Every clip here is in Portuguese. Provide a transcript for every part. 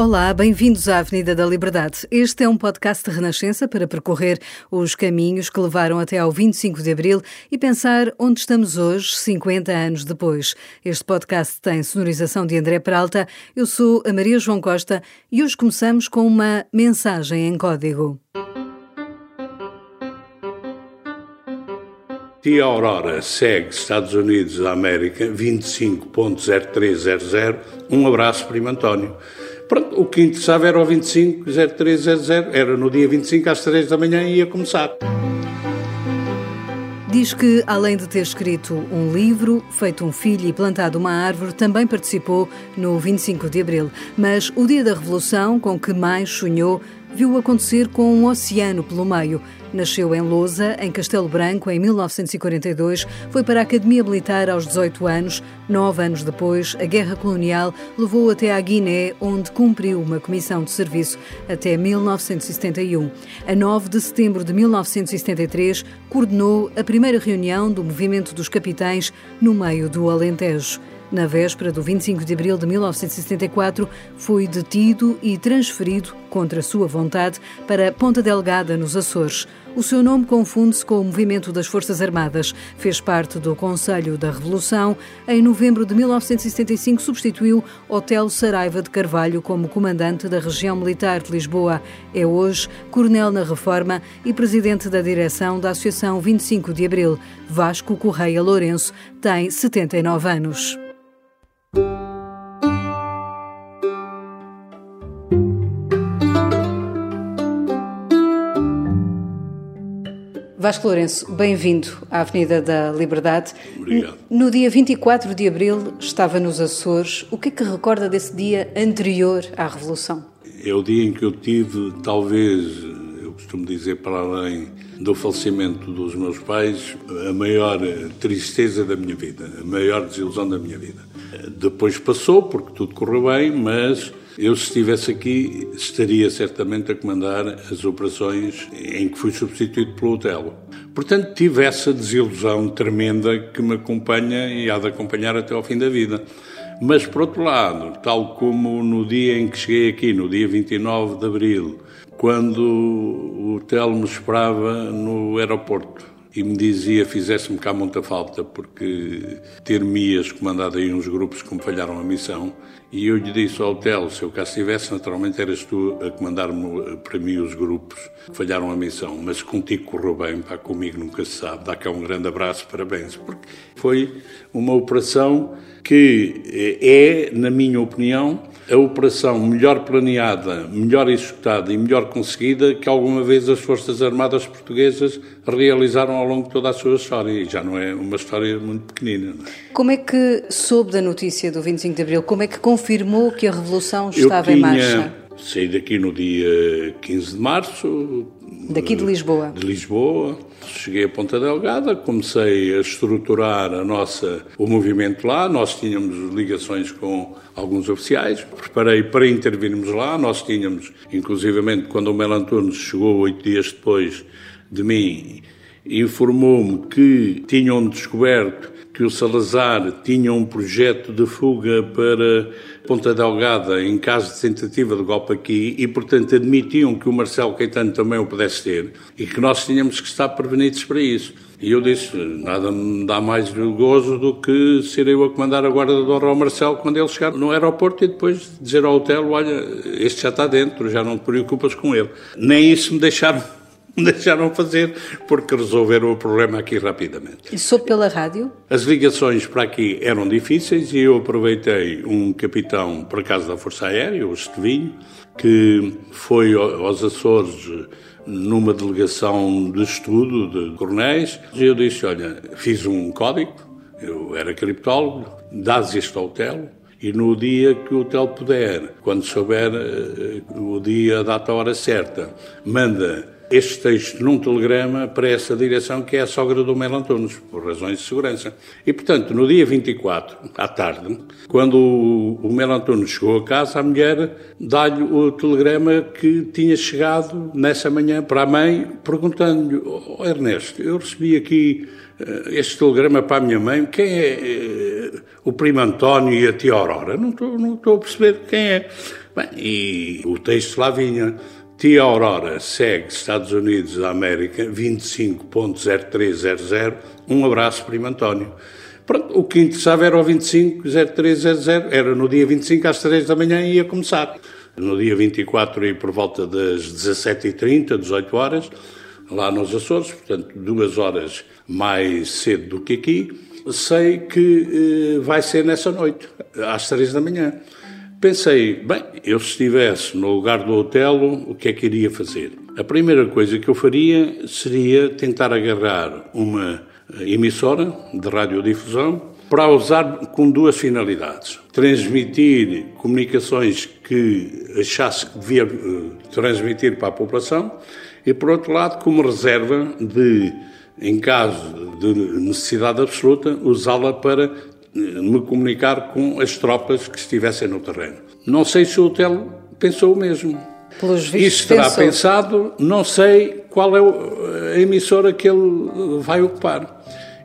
Olá, bem-vindos à Avenida da Liberdade. Este é um podcast de Renascença para percorrer os caminhos que levaram até ao 25 de Abril e pensar onde estamos hoje, 50 anos depois. Este podcast tem sonorização de André Peralta. Eu sou a Maria João Costa e hoje começamos com uma mensagem em código. Tia Aurora segue Estados Unidos da América 25.0300. Um abraço, primo António. Pronto, o que interessava era o 250300, era no dia 25 às 3 da manhã e ia começar. Diz que, além de ter escrito um livro, feito um filho e plantado uma árvore, também participou no 25 de Abril. Mas o dia da Revolução, com que mais sonhou, viu acontecer com um oceano pelo meio. Nasceu em Lousa, em Castelo Branco, em 1942, foi para a Academia Militar aos 18 anos. Nove anos depois, a Guerra Colonial levou até à Guiné, onde cumpriu uma comissão de serviço até 1971. A 9 de setembro de 1973, coordenou a primeira reunião do Movimento dos Capitães no meio do Alentejo. Na véspera do 25 de abril de 1974, foi detido e transferido, contra sua vontade, para Ponta Delgada, nos Açores. O seu nome confunde-se com o movimento das Forças Armadas. Fez parte do Conselho da Revolução. Em novembro de 1975, substituiu Otelo Saraiva de Carvalho como comandante da região militar de Lisboa. É hoje coronel na Reforma e presidente da direção da Associação 25 de Abril. Vasco Correia Lourenço tem 79 anos. Vasco Lourenço, bem-vindo à Avenida da Liberdade. Obrigado. No dia 24 de abril estava nos Açores. O que é que recorda desse dia anterior à Revolução? É o dia em que eu tive, talvez, eu costumo dizer, para além do falecimento dos meus pais, a maior tristeza da minha vida, a maior desilusão da minha vida. Depois passou, porque tudo correu bem, mas eu, se estivesse aqui, estaria certamente a comandar as operações em que fui substituído pelo Otelo. Portanto, tive essa desilusão tremenda que me acompanha e há de acompanhar até ao fim da vida. Mas, por outro lado, tal como no dia em que cheguei aqui, no dia 29 de abril, quando o Telmo me esperava no aeroporto e me dizia fizesse-me cá muita falta porque ter-me-ias comandado aí uns grupos que me falharam a missão e eu lhe disse ao Telmo, se eu cá estivesse, naturalmente eras tu a comandar-me para mim os grupos que falharam a missão, mas contigo correu bem, pá, comigo nunca se sabe, dá cá um grande abraço, parabéns, porque foi uma operação que é, na minha opinião, a operação melhor planeada, melhor executada e melhor conseguida que alguma vez as Forças Armadas Portuguesas realizaram ao longo de toda a sua história. E já não é uma história muito pequenina. É? Como é que soube da notícia do 25 de abril? Como é que confirmou que a Revolução estava em tinha marcha? Saí daqui no dia 15 de março. Daqui de Lisboa. De Lisboa. Cheguei a Ponta Delgada, comecei a estruturar a nossa, o movimento lá. Nós tínhamos ligações com alguns oficiais. Preparei para intervirmos lá. Nós tínhamos, inclusivamente, quando o Mel Antunes chegou oito dias depois de mim, informou-me que tinham descoberto que o Salazar tinha um projeto de fuga para Ponta Delgada em caso de tentativa de golpe aqui e, portanto, admitiam que o Marcelo Caetano também o pudesse ter e que nós tínhamos que estar prevenidos para isso. E eu disse, nada me dá mais gozo do que ser eu a comandar a guarda de honra ao Marcelo quando ele chegar no aeroporto e depois dizer ao hotel, olha, este já está dentro, já não te preocupas com ele. Nem isso me deixaram deixaram fazer porque resolveram o problema aqui rapidamente. E soube pela rádio? As ligações para aqui eram difíceis e eu aproveitei um capitão, por acaso, da Força Aérea, o Estevinho, que foi aos Açores numa delegação de estudo de coronéis e eu disse, olha, fiz um código, eu era criptólogo, dás este ao hotel, e no dia que o hotel puder, quando souber uh, o dia, a data, a hora certa, manda este texto num telegrama para essa direção que é a sogra do Melo Antunes, por razões de segurança. E, portanto, no dia 24, à tarde, quando o Melo Antunes chegou a casa, a mulher dá-lhe o telegrama que tinha chegado nessa manhã para a mãe, perguntando-lhe, oh, Ernesto, eu recebi aqui uh, este telegrama para a minha mãe, quem é uh, o primo António e a tia Aurora? Não estou, não estou a perceber quem é. Bem, e o texto lá vinha Tia Aurora segue Estados Unidos da América 25.0300. Um abraço, primo António. Pronto, o que interessava era o 25.0300, era no dia 25 às 3 da manhã ia começar. No dia 24 e por volta das 17h30, 18 horas, lá nos Açores, portanto duas horas mais cedo do que aqui, sei que eh, vai ser nessa noite, às 3 da manhã. Pensei, bem, eu se estivesse no lugar do Otelo, o que é que iria fazer? A primeira coisa que eu faria seria tentar agarrar uma emissora de radiodifusão para usar com duas finalidades. Transmitir comunicações que achasse que devia uh, transmitir para a população e, por outro lado, como reserva de, em caso de necessidade absoluta, usá-la para me comunicar com as tropas que estivessem no terreno. Não sei se o hotel pensou o mesmo. Pelos vistos, Isso terá pensou. pensado, não sei qual é a emissora que ele vai ocupar.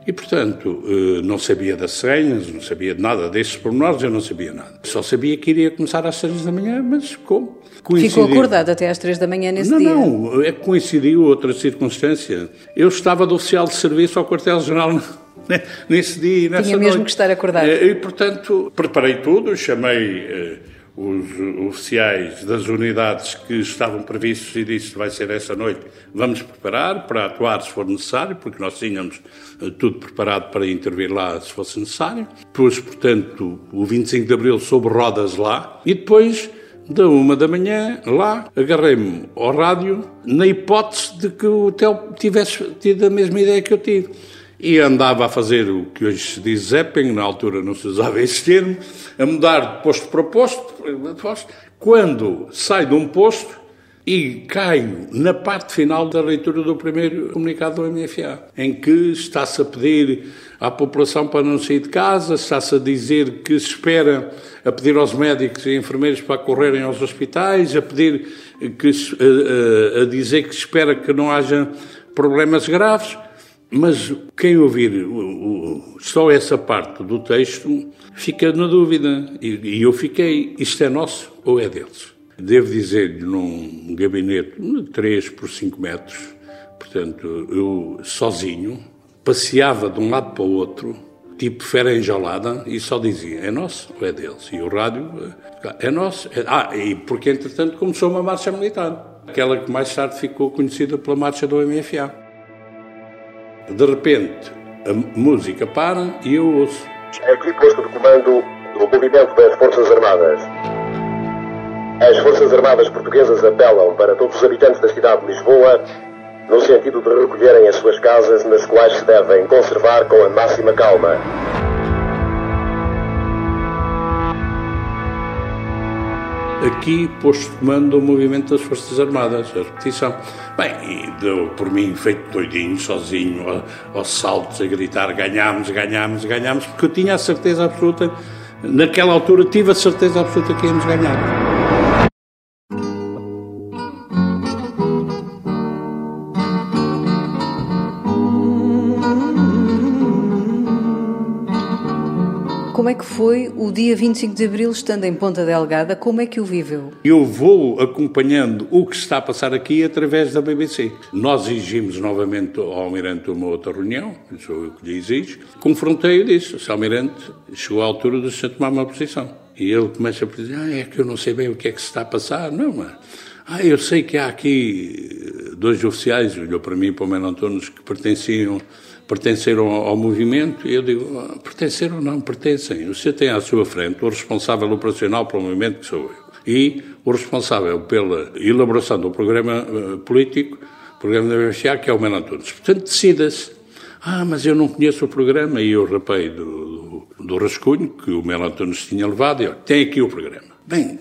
E, portanto, eh, não sabia das senhas, não sabia de nada desses pormenores, eu não sabia nada. Só sabia que iria começar às seis da manhã, mas como? Ficou acordado até às três da manhã nesse não, dia? Não, é que coincidiu outra circunstância. Eu estava de oficial de serviço ao quartel-general nesse dia e nessa Tinha mesmo noite. que estar acordado. E, portanto, preparei tudo, chamei eh, os oficiais das unidades que estavam previstos e disse vai ser essa noite, vamos preparar para atuar se for necessário, porque nós tínhamos eh, tudo preparado para intervir lá se fosse necessário. Pus, portanto, o 25 de Abril sob rodas lá e depois da uma da manhã, lá, agarrei-me ao rádio, na hipótese de que o hotel tivesse tido a mesma ideia que eu tive. E andava a fazer o que hoje se diz zapping, na altura não se usava esse termo, a mudar de posto para posto. Quando saio de um posto e caio na parte final da leitura do primeiro comunicado do MFA, em que está-se a pedir à população para não sair de casa, está-se a dizer que se espera, a pedir aos médicos e enfermeiros para correrem aos hospitais, a pedir que a, a, a dizer que se espera que não haja problemas graves. Mas quem ouvir o, o, só essa parte do texto fica na dúvida. E, e eu fiquei, isto é nosso ou é deles? Devo dizer-lhe, num gabinete de 3 por 5 metros, portanto, eu sozinho, passeava de um lado para o outro, tipo fera enjaulada, e só dizia, é nosso ou é deles? E o rádio, é nosso. É... Ah, e porque entretanto começou uma marcha militar, aquela que mais tarde ficou conhecida pela marcha do MFA. De repente, a música para e eu ouço. Aqui posto de comando do movimento das Forças Armadas. As Forças Armadas Portuguesas apelam para todos os habitantes da cidade de Lisboa no sentido de recolherem as suas casas, nas quais se devem conservar com a máxima calma. Aqui, posto de comando do movimento das Forças Armadas, a repetição. Bem, e deu por mim feito doidinho, sozinho, aos saltos, a gritar: ganhámos, ganhámos, ganhámos, porque eu tinha a certeza absoluta, naquela altura tive a certeza absoluta que íamos ganhar. Como é que foi o dia 25 de Abril, estando em Ponta Delgada? Como é que o viveu? Eu vou acompanhando o que está a passar aqui através da BBC. Nós exigimos novamente ao Almirante uma outra reunião, sou eu que lhe exijo. Confrontei-o disso. O Almirante chegou à altura de se tomar uma posição. E ele começa a dizer, ah, é que eu não sei bem o que é que se está a passar. Não, mas... Ah, eu sei que há aqui dois oficiais, olhou para mim e para o Mano Antunes, que pertenciam, pertenceram ao movimento, e eu digo, ah, pertenceram ou não, pertencem. Você tem à sua frente o responsável operacional pelo movimento, que sou eu, e o responsável pela elaboração do programa uh, político, programa da BFA, que é o Mano Antunes. Portanto, decida-se. Ah, mas eu não conheço o programa, e eu rapei do, do, do rascunho, que o Melo Antunes tinha levado, e tem aqui o programa. Bem,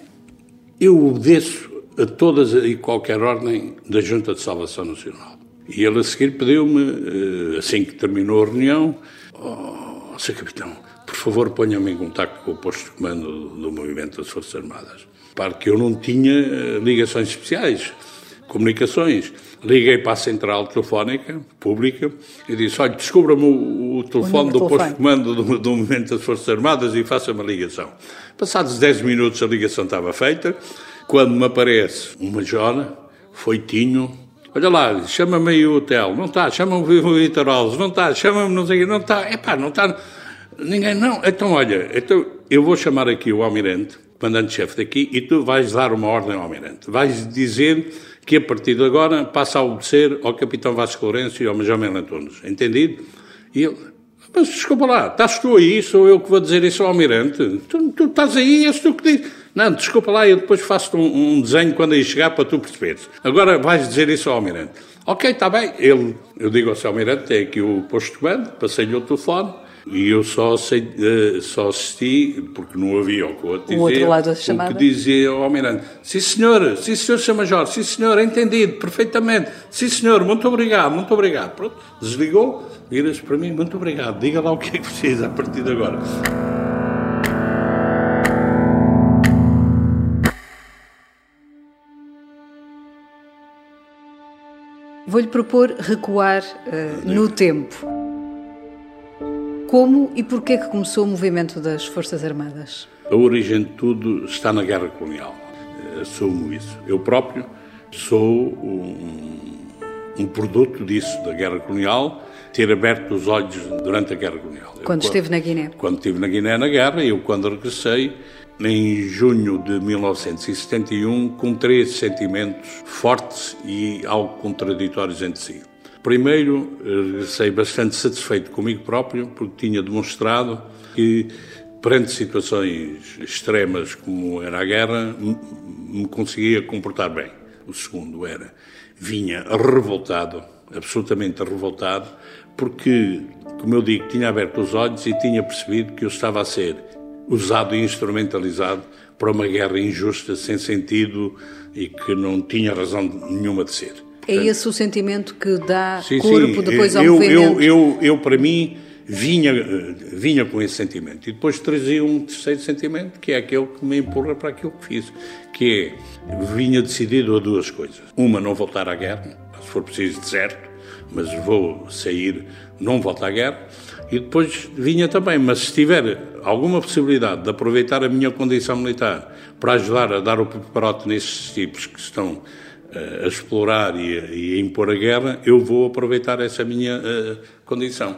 eu obedeço a todas e qualquer ordem da Junta de Salvação Nacional. E ele a seguir pediu-me, eh, assim que terminou a reunião, oh, Sr. Capitão, por favor ponha-me em contato com o posto de comando do movimento das Forças Armadas. Para que eu não tinha eh, ligações especiais, comunicações. Liguei para a central telefónica pública e disse: Olha, descubra-me o, o, telefone o do posto de comando do, do movimento das Forças Armadas e faça-me a ligação. Passados 10 minutos a ligação estava feita. Quando me aparece uma jona, foitinho, olha lá, chama-me aí o hotel, não está, chama-me o Vitor Alves, não está, chama-me não sei não está, é pá, não está, ninguém, não, então olha, então eu vou chamar aqui o almirante, comandante-chefe daqui, e tu vais dar uma ordem ao almirante, vais dizer que a partir de agora passa a obedecer ao capitão Vasco Lourenço e ao Major Melo Antunes, entendido? E ele, mas desculpa lá, estás tu aí, sou eu que vou dizer isso ao almirante, tu, tu estás aí, és tu que diz. Não, desculpa lá, eu depois faço um, um desenho quando aí chegar para tu perceberes. Agora vais dizer isso ao Almirante. Ok, está bem. Ele, eu digo ao seu Almirante, tem aqui o posto de comando, passei-lhe o telefone, e eu só, sei, uh, só assisti, porque não havia o que eu dizer, o, outro lado da chamada. o que dizia ao Almirante. Sim, senhor, sim, senhor, Sr. Major, sim, senhor, entendido, perfeitamente. Sim, senhor, muito obrigado, muito obrigado. Pronto, desligou, vira-se para mim, muito obrigado, diga lá o que é que precisa a partir de agora. Vou-lhe propor recuar uh, no tempo. Como e porquê que começou o movimento das Forças Armadas? A origem de tudo está na Guerra Colonial. Eh, assumo isso. Eu próprio sou um, um produto disso, da Guerra Colonial, ter aberto os olhos durante a Guerra Colonial. Quando, quando esteve na Guiné? Quando estive na Guiné na guerra, eu quando regressei, em junho de 1971 com três sentimentos fortes e algo contraditórios entre si. Primeiro, regressei bastante satisfeito comigo próprio, porque tinha demonstrado que, perante situações extremas como era a guerra, me conseguia comportar bem. O segundo era, vinha revoltado, absolutamente revoltado, porque, como eu digo, tinha aberto os olhos e tinha percebido que eu estava a ser usado e instrumentalizado para uma guerra injusta, sem sentido e que não tinha razão nenhuma de ser. É Portanto, é esse o sentimento que dá sim, corpo sim, depois ao eu, movimento? Eu, eu, eu, para mim, vinha, vinha com esse sentimento. E depois trazia um terceiro sentimento, que é aquele que me empurra para aquilo que fiz, que é, vinha decidido a duas coisas. Uma, não voltar à guerra, se for preciso, deserto, mas vou sair, não volto à guerra. E depois vinha também, mas se tiver alguma possibilidade de aproveitar a minha condição militar para ajudar a dar o preparote nesses tipos que estão uh, a explorar e a, e a, impor a guerra, eu vou aproveitar essa minha uh, condição.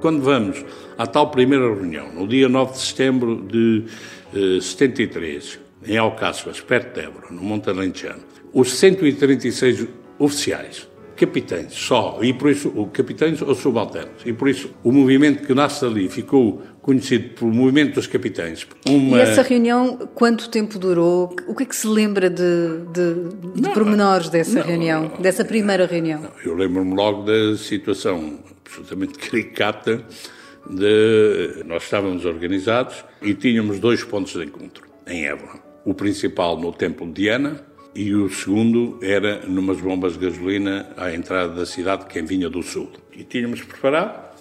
Quando vamos à tal primeira reunião, no dia 9 de setembro de uh, eh, 73, em Alcáçovas, perto de Évora, no Monte Alentejano, os 136 oficiais, capitães só, e por isso, capitães ou subalternos, e por isso o movimento que nasce ali ficou conhecido pelo movimento dos capitães. Uma... E essa reunião, quanto tempo durou? O que é que se lembra de, de, de não, pormenores dessa não, reunião, não, dessa primeira reunião? eu lembro-me logo da situação absolutamente caricata de... Nós estávamos organizados e tínhamos dois pontos de encontro em Évora o principal no Templo de Diana e o segundo era numas bombas de gasolina à entrada da cidade, quem vinha do sul. E tínhamos preparado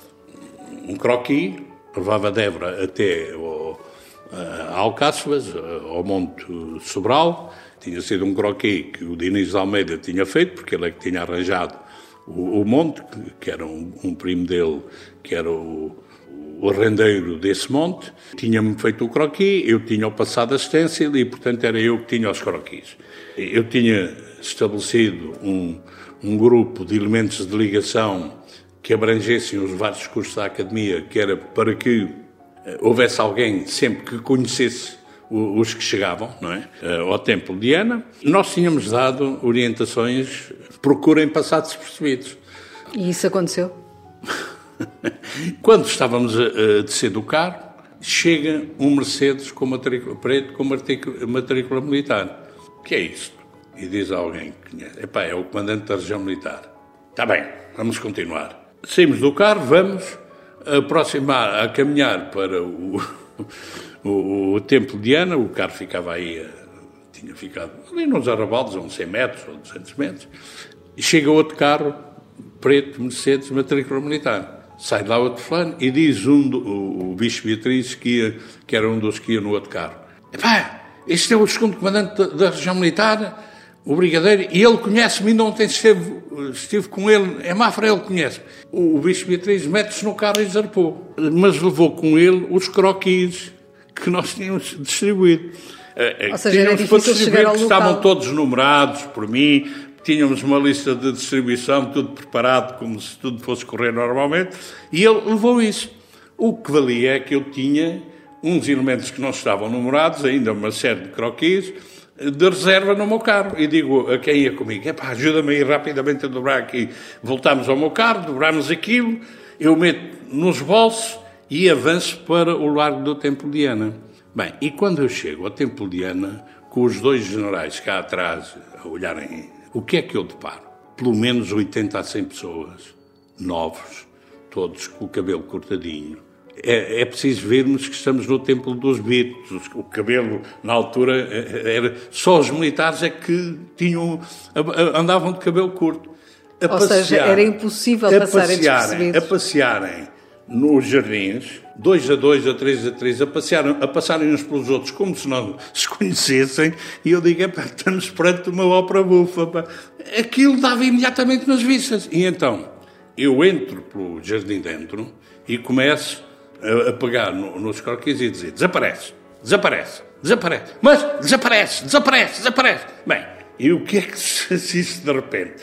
um croquis, levava Débora até ao, a Alcáçovas, ao Monte Sobral. Tinha sido um croquis que o Diniz Almeida tinha feito, porque ele é que tinha arranjado o, o monte, que era um, um primo dele, que era o o arrendeiro desse monte, tinha-me feito o croquis, eu tinha o passado a stencil e, portanto, era eu que tinha os croquis. Eu tinha estabelecido um, um grupo de elementos de ligação que abrangessem os vários cursos da academia, que era para que eh, houvesse alguém sempre que conhecesse os que chegavam não é? Eh, ao Templo de Ana. Nós tínhamos dado orientações, procurem passar despercebidos. E isso aconteceu? Quando estávamos a, a descer do carro, chega um Mercedes com matrícula preto com matrícula, militar. O que é isto? E diz alguém que conhece. Epá, é o comandante da região militar. Está bem, vamos continuar. Saímos do carro, vamos aproximar, a caminhar para o, o, o Templo de Ana, o carro ficava aí, tinha ficado ali nos arrabaldes, a uns 100 metros ou 200 metros, e chega outro carro, preto, Mercedes, matrícula militar. Sai de lá outro fulano e diz um, do, o, o bicho Beatriz, que, ia, que era um dos que ia no outro carro. Epá, este é o segundo comandante da, da região militar, o brigadeiro, e ele conhece-me, ainda ontem esteve, estive com ele, é Mafra, ele conhece O, o bicho Beatriz mete-se no carro e zarpou. Mas levou com ele os croquis que nós tínhamos distribuído. Eh, eh, Ou seja, tínhamos para distribuir, que estavam todos numerados por mim, tínhamos uma lista de distribuição, tudo preparado, como se tudo fosse correr normalmente, e ele levou isso. O que valia é que eu tinha uns elementos que não estavam numerados, ainda uma série de croquis, de reserva no meu carro. E digo a quem ia comigo, ajuda-me aí rapidamente a dobrar aqui. Voltamos ao meu carro, dobramos aquilo, eu meto nos bolsos e avanço para o Largo do Templo de Ana. Bem, e quando eu chego ao Templo de Ana, com os dois generais cá atrás a olharem, o que é que eu deparo? Pelo menos 80 a 100 pessoas, novos, todos com o cabelo cortadinho, é, é, preciso vermos que estamos no templo dos Beatles. O cabelo, na altura, é, era só os militares é que tinham, andavam de cabelo curto. A Ou passear, seja, era impossível a passar passearem, a passearem nos jardins, dois a dois, a três a três, a, passearem, a passarem uns pelos outros como se não se conhecessem, e eu digo, estamos perante uma ópera bufa. Pá. Aquilo dava imediatamente nas vistas. E então, eu entro pelo jardim dentro e começo a, a pegar no, nos croquis e dizer desaparece, desaparece, desaparece, mas desaparece, desaparece, desaparece. Bem, e o que é que se assiste de repente?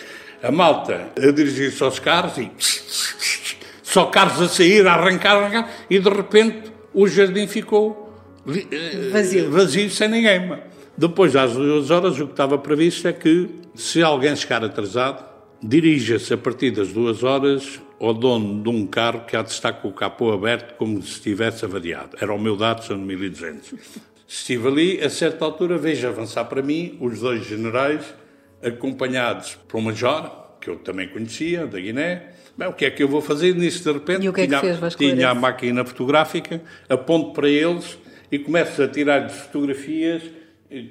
A malta a dirigir-se aos carros e só carros a sair, a arrancar, arrancar, e de repente o jardim ficou eh, vazio, vazio sem ninguém. Depois, às duas horas, o que estava previsto é que, se alguém chegar atrasado, dirija-se a partir das duas horas ao dono de um carro que há de estar com o capô aberto como se estivesse avariado. Era o meu Datsun 1200. Estive ali, a certa altura vejo avançar para mim os dois generais, acompanhados por um major, que eu também conhecia, da Guiné. Bem, o que é que eu vou fazer nisso de repente? E o que é que tinha, fez, tinha a máquina fotográfica, aponto para eles e começo a tirar-lhes fotografias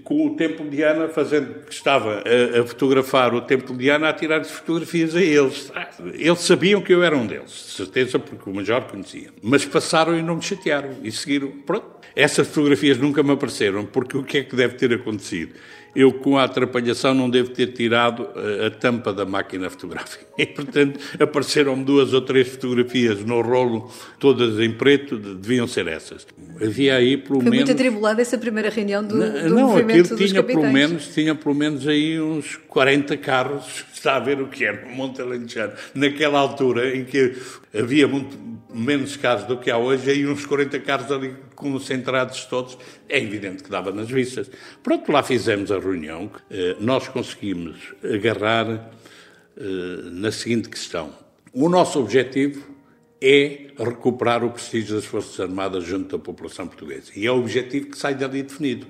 com o Templo de Ana, fazendo que estava a, a fotografar o Templo de Ana, a tirar fotografias a eles. Eles sabiam que eu era um deles, de certeza, porque o Major conhecia. Mas passaram e não me chatearam e seguiram. Pronto. Essas fotografias nunca me apareceram, porque o que é que deve ter acontecido? Eu, com a atrapalhação, não devo ter tirado a, a tampa da máquina fotográfica. E, portanto, apareceram duas ou três fotografias no rolo, todas em preto, deviam ser essas. Havia aí, pelo Foi menos... muito atribulada essa primeira reunião do, não, do não, movimento tinha pelo menos Tinha pelo menos aí uns 40 carros, está a ver o que era, no Monte Alentejano. Naquela altura, em que havia muito menos carros do que há hoje, aí uns 40 carros ali concentrados todos, é evidente que dava nas vistas. Pronto, lá fizemos a reunião, eh, nós conseguimos agarrar eh, na seguinte questão. O nosso objetivo é recuperar o prestígio das Forças Armadas junto da população portuguesa. E é o objetivo que sai dali definido.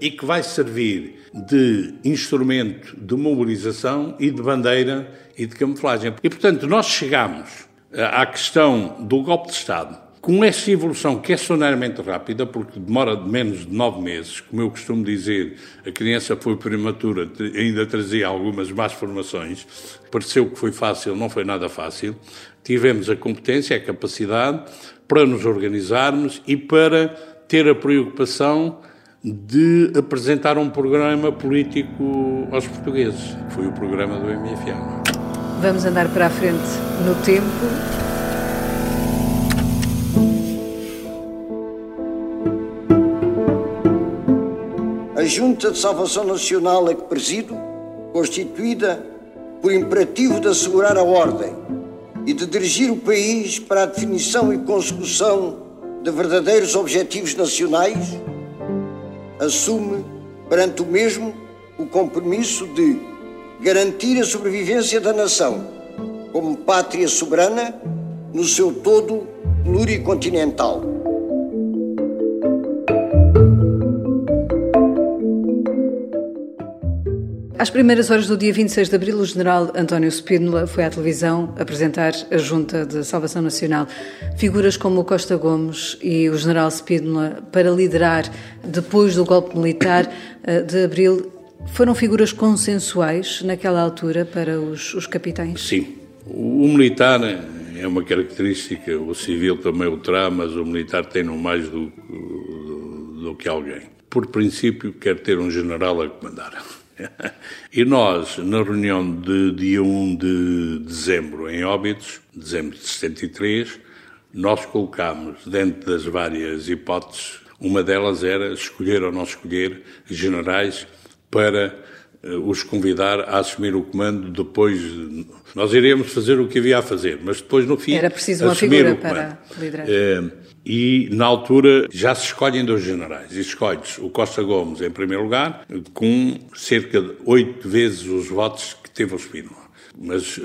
E que vai servir de instrumento de mobilização e de bandeira e de camuflagem. E, portanto, nós chegamos à questão do golpe de Estado, com essa evolução que é sonoramente rápida, porque demora menos de nove meses, como eu costumo dizer, a criança foi prematura, ainda trazia algumas más formações, pareceu que foi fácil, não foi nada fácil. Tivemos a competência, a capacidade para nos organizarmos e para ter a preocupação de apresentar um programa político aos portugueses, foi o programa do MFA. Vamos andar para a frente no tempo. A Junta de Salvação Nacional a que presido, constituída por imperativo de assegurar a ordem e de dirigir o país para a definição e consecução de verdadeiros objetivos nacionais, assume perante o mesmo o compromisso de garantir a sobrevivência da nação como pátria soberana no seu todo pluricontinental. Às primeiras horas do dia 26 de abril, o general António Spínola foi à televisão apresentar a Junta de Salvação Nacional. Figuras como o Costa Gomes e o general Spínola para liderar, depois do golpe militar eh, de abril, foram figuras consensuais naquela altura para os, os capitães? Sim. O militar é uma característica, o civil também o terá, mas o militar tem no mais do, do, do que alguém. Por princípio, quer ter um general a comandar. E nós, na reunião de dia 1 de dezembro em Óbidos, dezembro de 73, nós colocámos, dentro das várias hipóteses, uma delas era escolher ou não escolher generais para uh, os convidar a assumir o comando depois. Nós iríamos fazer o que havia a fazer, mas depois, no fim. Era preciso uma figura para liderar. Uh, e, na altura, já se escolhem dois generais. E escolhe-se o Costa Gomes em primeiro lugar, com cerca de oito vezes os votos que teve o Espínola. Mas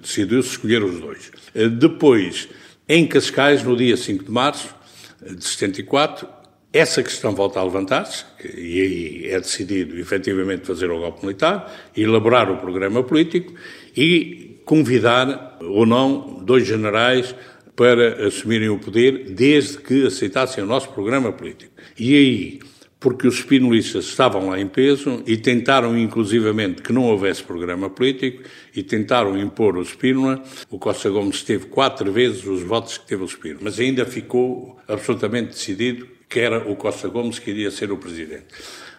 decidiu-se escolher os dois. Depois, em Cascais, no dia 5 de março de 74, essa questão volta a levantar-se, e aí é decidido efetivamente fazer o golpe militar, elaborar o programa político e convidar ou não dois generais para assumirem o poder, desde que aceitassem o nosso programa político. E aí, porque os espinolistas estavam lá em peso e tentaram inclusivamente que não houvesse programa político e tentaram impor o Espínola. O Costa Gomes teve quatro vezes os votos que teve o Espínola, mas ainda ficou absolutamente decidido que era o Costa Gomes que iria ser o presidente.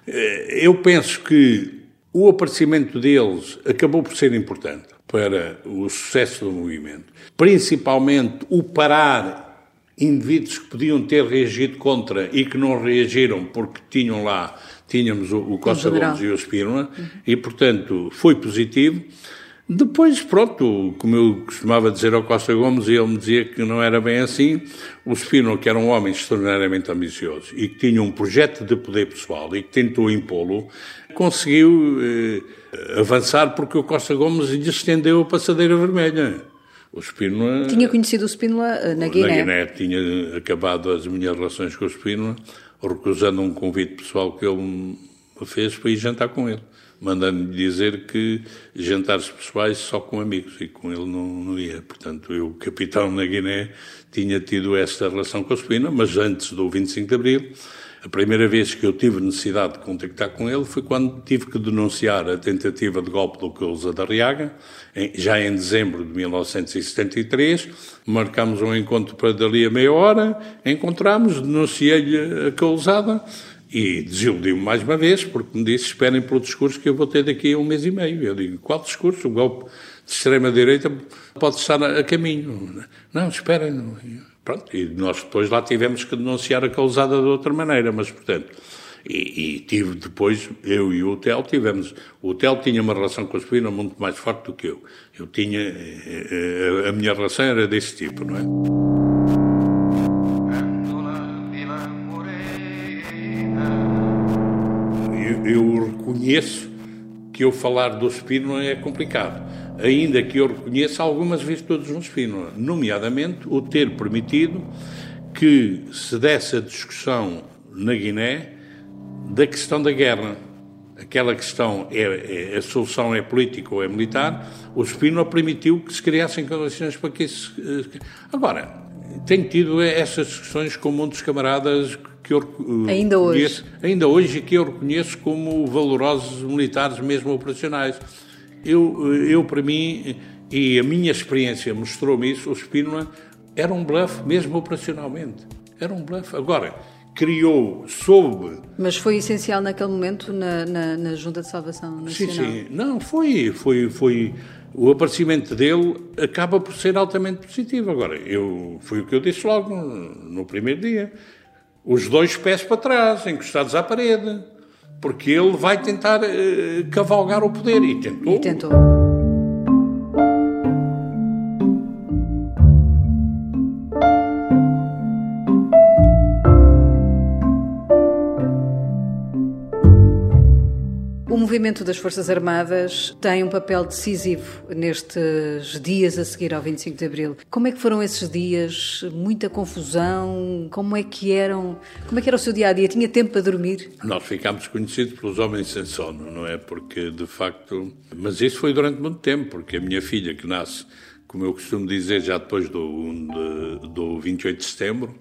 Eh, eu penso que o aparecimento deles acabou por ser importante para o sucesso do movimento. Principalmente o parar indivíduos que podiam ter reagido contra e que não reagiram porque tinham lá, tínhamos o, o Costa Gomes e o Espírona, uhum. e portanto foi positivo. Depois, pronto, como eu costumava dizer ao Costa Gomes, e ele me dizia que não era bem assim, o Spino, que era um homem extraordinariamente ambicioso e que tinha um projeto de poder pessoal e que tentou impô-lo, conseguiu eh, avançar porque o Costa Gomes lhe estendeu a passadeira vermelha. O Spínola... Tinha conhecido o Spínola eh, na Guiné? Na Guiné. Tinha acabado as minhas relações com o Spínola, recusando um convite pessoal que ele me fez para ir jantar com ele mandando-lhe dizer que jantares pessoais só com amigos e com ele não, não ia. Portanto, eu, capitão na Guiné, tinha tido esta relação com a Espina, mas antes do 25 de Abril, a primeira vez que eu tive necessidade de contactar com ele foi quando tive que denunciar a tentativa de golpe do Cousa da Riaga, já em dezembro de 1973. Marcámos um encontro para dali a meia hora, encontramos, denunciei-lhe a causada e desiludiu-me mais uma vez, porque me disse: esperem pelo discurso que eu vou ter daqui a um mês e meio. Eu digo: qual discurso? O golpe de extrema-direita pode estar a caminho. Não, esperem. Pronto, e nós depois lá tivemos que denunciar a causada de outra maneira, mas portanto. E, e, tive depois, eu e o Hotel tivemos. O Hotel tinha uma relação com a Espina muito mais forte do que eu. Eu tinha. A, eh, eh, a minha relação era desse tipo, não é? Eu reconheço que eu falar do Spínola é complicado, ainda que eu reconheça algumas virtudes no Spínola, nomeadamente o ter permitido que se desse a discussão na Guiné da questão da guerra. Aquela questão, é, é a solução é política ou é militar, o Spínola permitiu que se criassem condições para que isso... Eh, agora, tenho tido essas discussões com muitos camaradas que eu ainda hoje ainda hoje que eu reconheço como valorosos militares mesmo operacionais. Eu, eu para mim e a minha experiência mostrou-me isso, o Spínola era um bluff mesmo operacionalmente. Era um bluff. Agora, criou, soube... Mas foi essencial naquele momento na, na, na Junta de Salvação Nacional? Sim, sim. Não, foi, foi, foi... O aparecimento dele acaba por ser altamente positivo. Agora, eu, foi o que eu disse logo no primeiro dia os dois pés para trás, encostados à parede, porque ele vai tentar uh, cavalgar o poder. E tentou. E tentou. Movimento das Forças Armadas tem um papel decisivo nestes dias a seguir ao 25 de Abril. Como é que foram esses dias? Muita confusão? Como é que eram? Como é que era o seu dia a dia? Tinha tempo para dormir? Nós ficámos conhecidos pelos homens sem sono, não é? Porque de facto, mas isso foi durante muito tempo, porque a minha filha que nasce, como eu costumo dizer, já depois do, do 28 de setembro,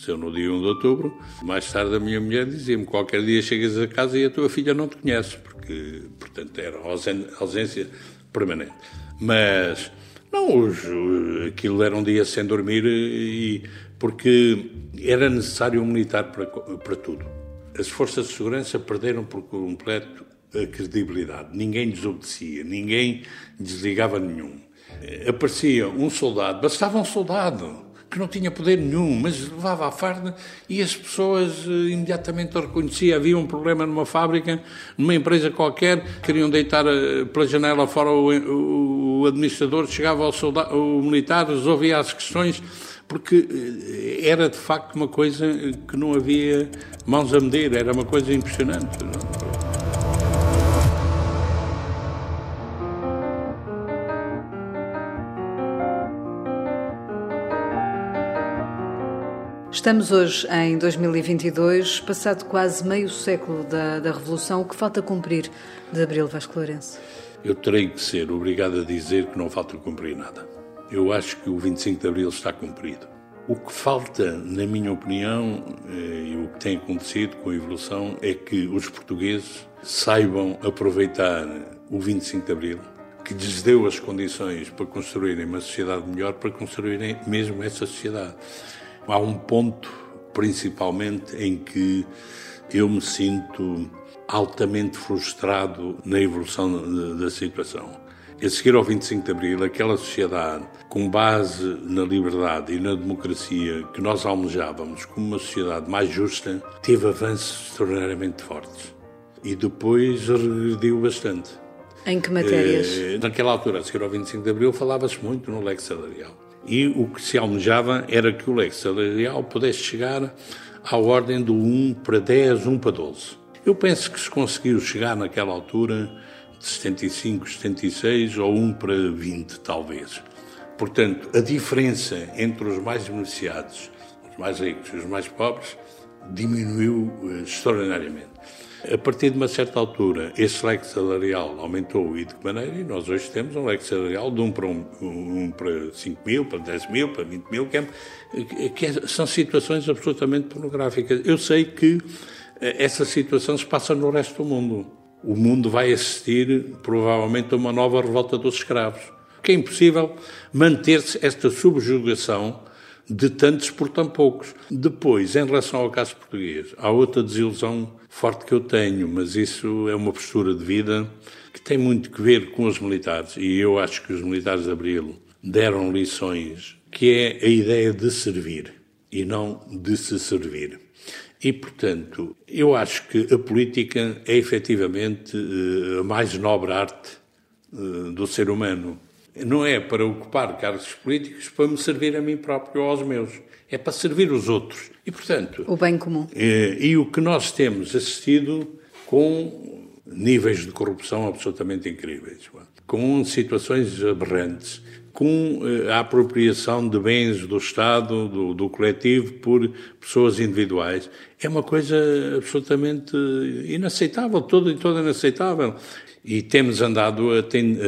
Nasceu no dia 1 de outubro. Mais tarde a minha mulher dizia-me: qualquer dia chegas a casa e a tua filha não te conhece, porque, portanto, era ausência permanente. Mas, não, os, aquilo era um dia sem dormir, e, porque era necessário um militar para, para tudo. As forças de segurança perderam por completo a credibilidade. Ninguém desobedecia, ninguém desligava nenhum. Aparecia um soldado, bastava um soldado que não tinha poder nenhum, mas levava a farda e as pessoas uh, imediatamente o reconheciam. Havia um problema numa fábrica, numa empresa qualquer, queriam deitar uh, pela janela fora o, o, o administrador, chegava ao soldado, o militar, resolvia as questões, porque uh, era de facto uma coisa que não havia mãos a medir, era uma coisa impressionante. Não? Estamos hoje em 2022, passado quase meio século da, da Revolução. O que falta cumprir de Abril Vasco Lourenço? Eu terei que ser obrigado a dizer que não falta cumprir nada. Eu acho que o 25 de Abril está cumprido. O que falta, na minha opinião, eh, e o que tem acontecido com a evolução, é que os portugueses saibam aproveitar o 25 de Abril, que lhes deu as condições para construírem uma sociedade melhor, para construírem mesmo essa sociedade. Há um ponto, principalmente, em que eu me sinto altamente frustrado na evolução da situação. A seguir ao 25 de Abril, aquela sociedade com base na liberdade e na democracia que nós almejávamos como uma sociedade mais justa, teve avanços extraordinariamente fortes. E depois regrediu bastante. Em que matérias? Eh, naquela altura, a seguir ao 25 de Abril, falava-se muito no leque salarial e o que se almejava era que o leque salarial pudesse chegar à ordem do 1 para 10, 1 para 12. Eu penso que se conseguiu chegar naquela altura de 75, 76 ou 1 para 20, talvez. Portanto, a diferença entre os mais beneficiados, os mais ricos e os mais pobres, diminuiu uh, extraordinariamente. A partir de uma certa altura, esse leque salarial aumentou e de que maneira? E nós hoje temos um leque salarial de 1 um para, um, um para 5 mil, para 10 mil, para 20 mil, que, é, que é, são situações absolutamente pornográficas. Eu sei que eh, essa situação se passa no resto do mundo. O mundo vai assistir, provavelmente, a uma nova revolta dos escravos. Que é impossível manter-se esta subjugação de tantos por tão poucos. Depois, em relação ao caso português, há outra desilusão forte que eu tenho, mas isso é uma postura de vida que tem muito que ver com os militares. E eu acho que os militares de Abril deram lições, que é a ideia de servir e não de se servir. E, portanto, eu acho que a política é efetivamente eh, a mais nobre arte eh, do ser humano. Não é para ocupar cargos políticos para me servir a mim próprio ou aos meus é para servir os outros. E, portanto. O bem comum. É, e o que nós temos assistido com níveis de corrupção absolutamente incríveis, com situações aberrantes, com eh, a apropriação de bens do Estado, do, do, coletivo, por pessoas individuais, é uma coisa absolutamente inaceitável, toda e toda inaceitável. E temos andado a, ten,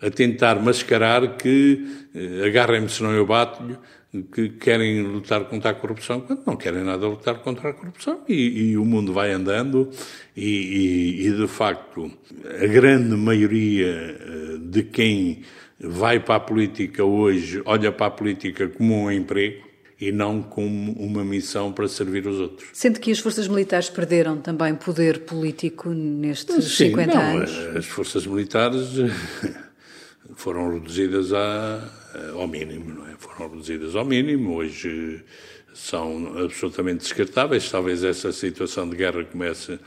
a, a tentar mascarar que eh, agarrem-me se não eu bato-lhe, que querem lutar contra a corrupção, quando não querem nada lutar contra a corrupção. E, e o mundo vai andando e, e, e, de facto, a grande maioria eh, de quem vai para a política hoje olha para a política como um emprego e não como uma missão para servir os outros. Sente que as forças militares perderam também poder político nestes Sim, 50 não, anos? As forças militares foram reduzidas a, ao mínimo, é? Foram reduzidas ao mínimo. Hoje são absolutamente descartáveis. Talvez essa situação de guerra comece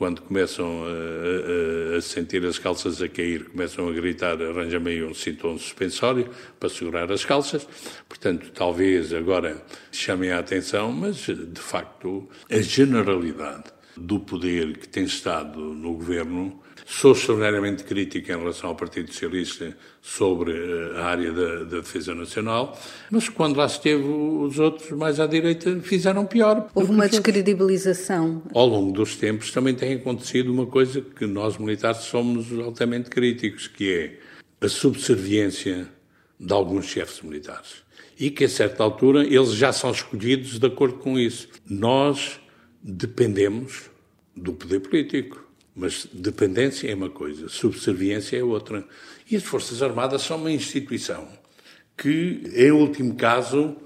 quando começam a, a, a, sentir as calças a cair, começam a gritar, arranja-me aí um cinturão suspensório para segurar as calças. Portanto, talvez agora chamem a atenção, mas de facto a generalidade do poder que tem estado no governo. Sou extraordinariamente crítico em relação ao Partido Socialista sobre eh, a área da, da, defesa nacional, mas quando lá esteve os outros mais à direita fizeram pior. Houve uma descredibilização. Ao longo dos tempos também tem acontecido uma coisa que nós militares somos altamente críticos, que é a subserviência de alguns chefes militares. E que a certa altura eles já são escolhidos de acordo com isso. Nós dependemos do poder político. Mas dependência é uma coisa, subserviência é outra. E as Forças Armadas são uma instituição que, em último caso,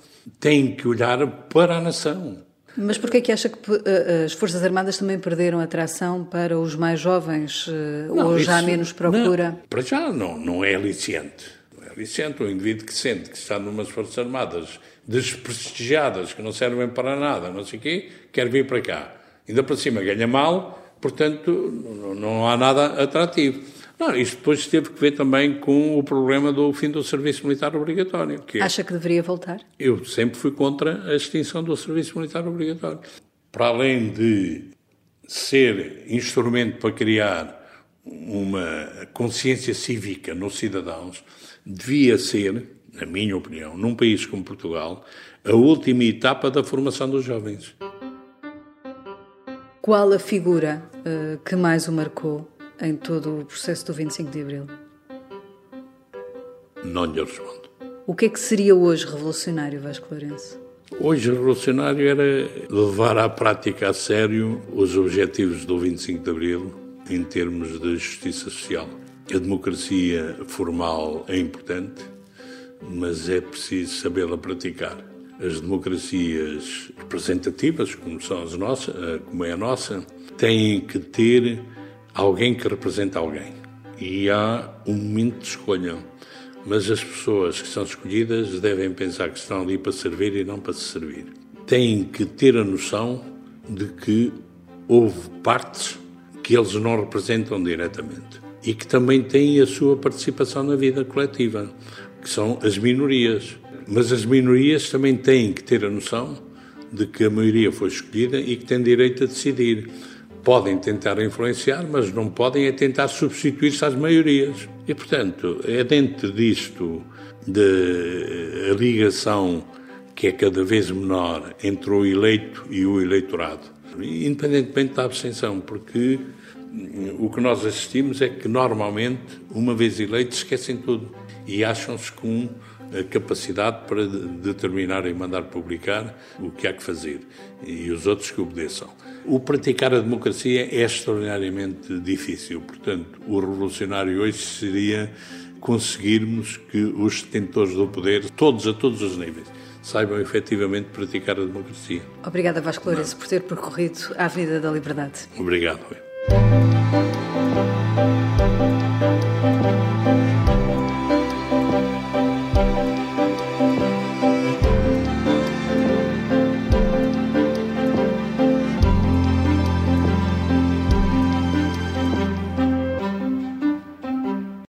tem que olhar para a nação. Mas por que é que acha que uh, as Forças Armadas também perderam atração para os mais jovens? Uh, não, ou já isso, menos procura? Não, para já não, não é aliciente. Não é aliciente o indivíduo que sente que está numas Forças Armadas desprestigiadas, que não servem para nada, não sei o quê, quer vir para cá. Ainda para cima ganha mal, portanto não há nada atrativo. Não, isto depois teve que ver também com o problema do fim do serviço militar obrigatório. Que Acha que deveria voltar? Eu sempre fui contra a extinção do serviço militar obrigatório. Para além de ser instrumento para criar uma consciência cívica nos cidadãos, devia ser, na minha opinião, num país como Portugal, a última etapa da formação dos jovens. Qual a figura uh, que mais o marcou em todo o processo do 25 de Abril? Não lhe respondo. O que é que seria hoje revolucionário, Vasco Lourenço? Hoje revolucionário era levar à prática a sério os objetivos do 25 de Abril em termos de justiça social. A democracia formal é importante, mas é preciso sabê-la praticar as democracias representativas, como são as nossas, eh, como é a nossa, têm que ter alguém que representa alguém. E há um momento de escolha. Mas as pessoas que são escolhidas devem pensar que estão ali para servir e não para se servir. Têm que ter a noção de que houve partes que eles não representam diretamente e que também têm a sua participação na vida coletiva, que são as minorias. Mas as minorias também têm que ter a noção de que a maioria foi escolhida e que tem direito a decidir. Podem tentar influenciar, mas não podem é tentar substituir-se às maiorias. E, portanto, é dentro disto de a ligação que é cada vez menor entre o eleito e o eleitorado, independentemente da abstenção, porque o que nós assistimos é que normalmente, uma vez eleitos, esquecem tudo e acham-se com a capacidade para determinar e mandar publicar o que há que fazer e os outros que obedeçam. O praticar a democracia é extraordinariamente difícil, portanto, o revolucionário hoje seria conseguirmos que os detentores do poder, todos a todos os níveis, saibam efetivamente praticar a democracia. Obrigada, Vasco Lourenço, por ter percorrido a Avenida da Liberdade. Obrigado.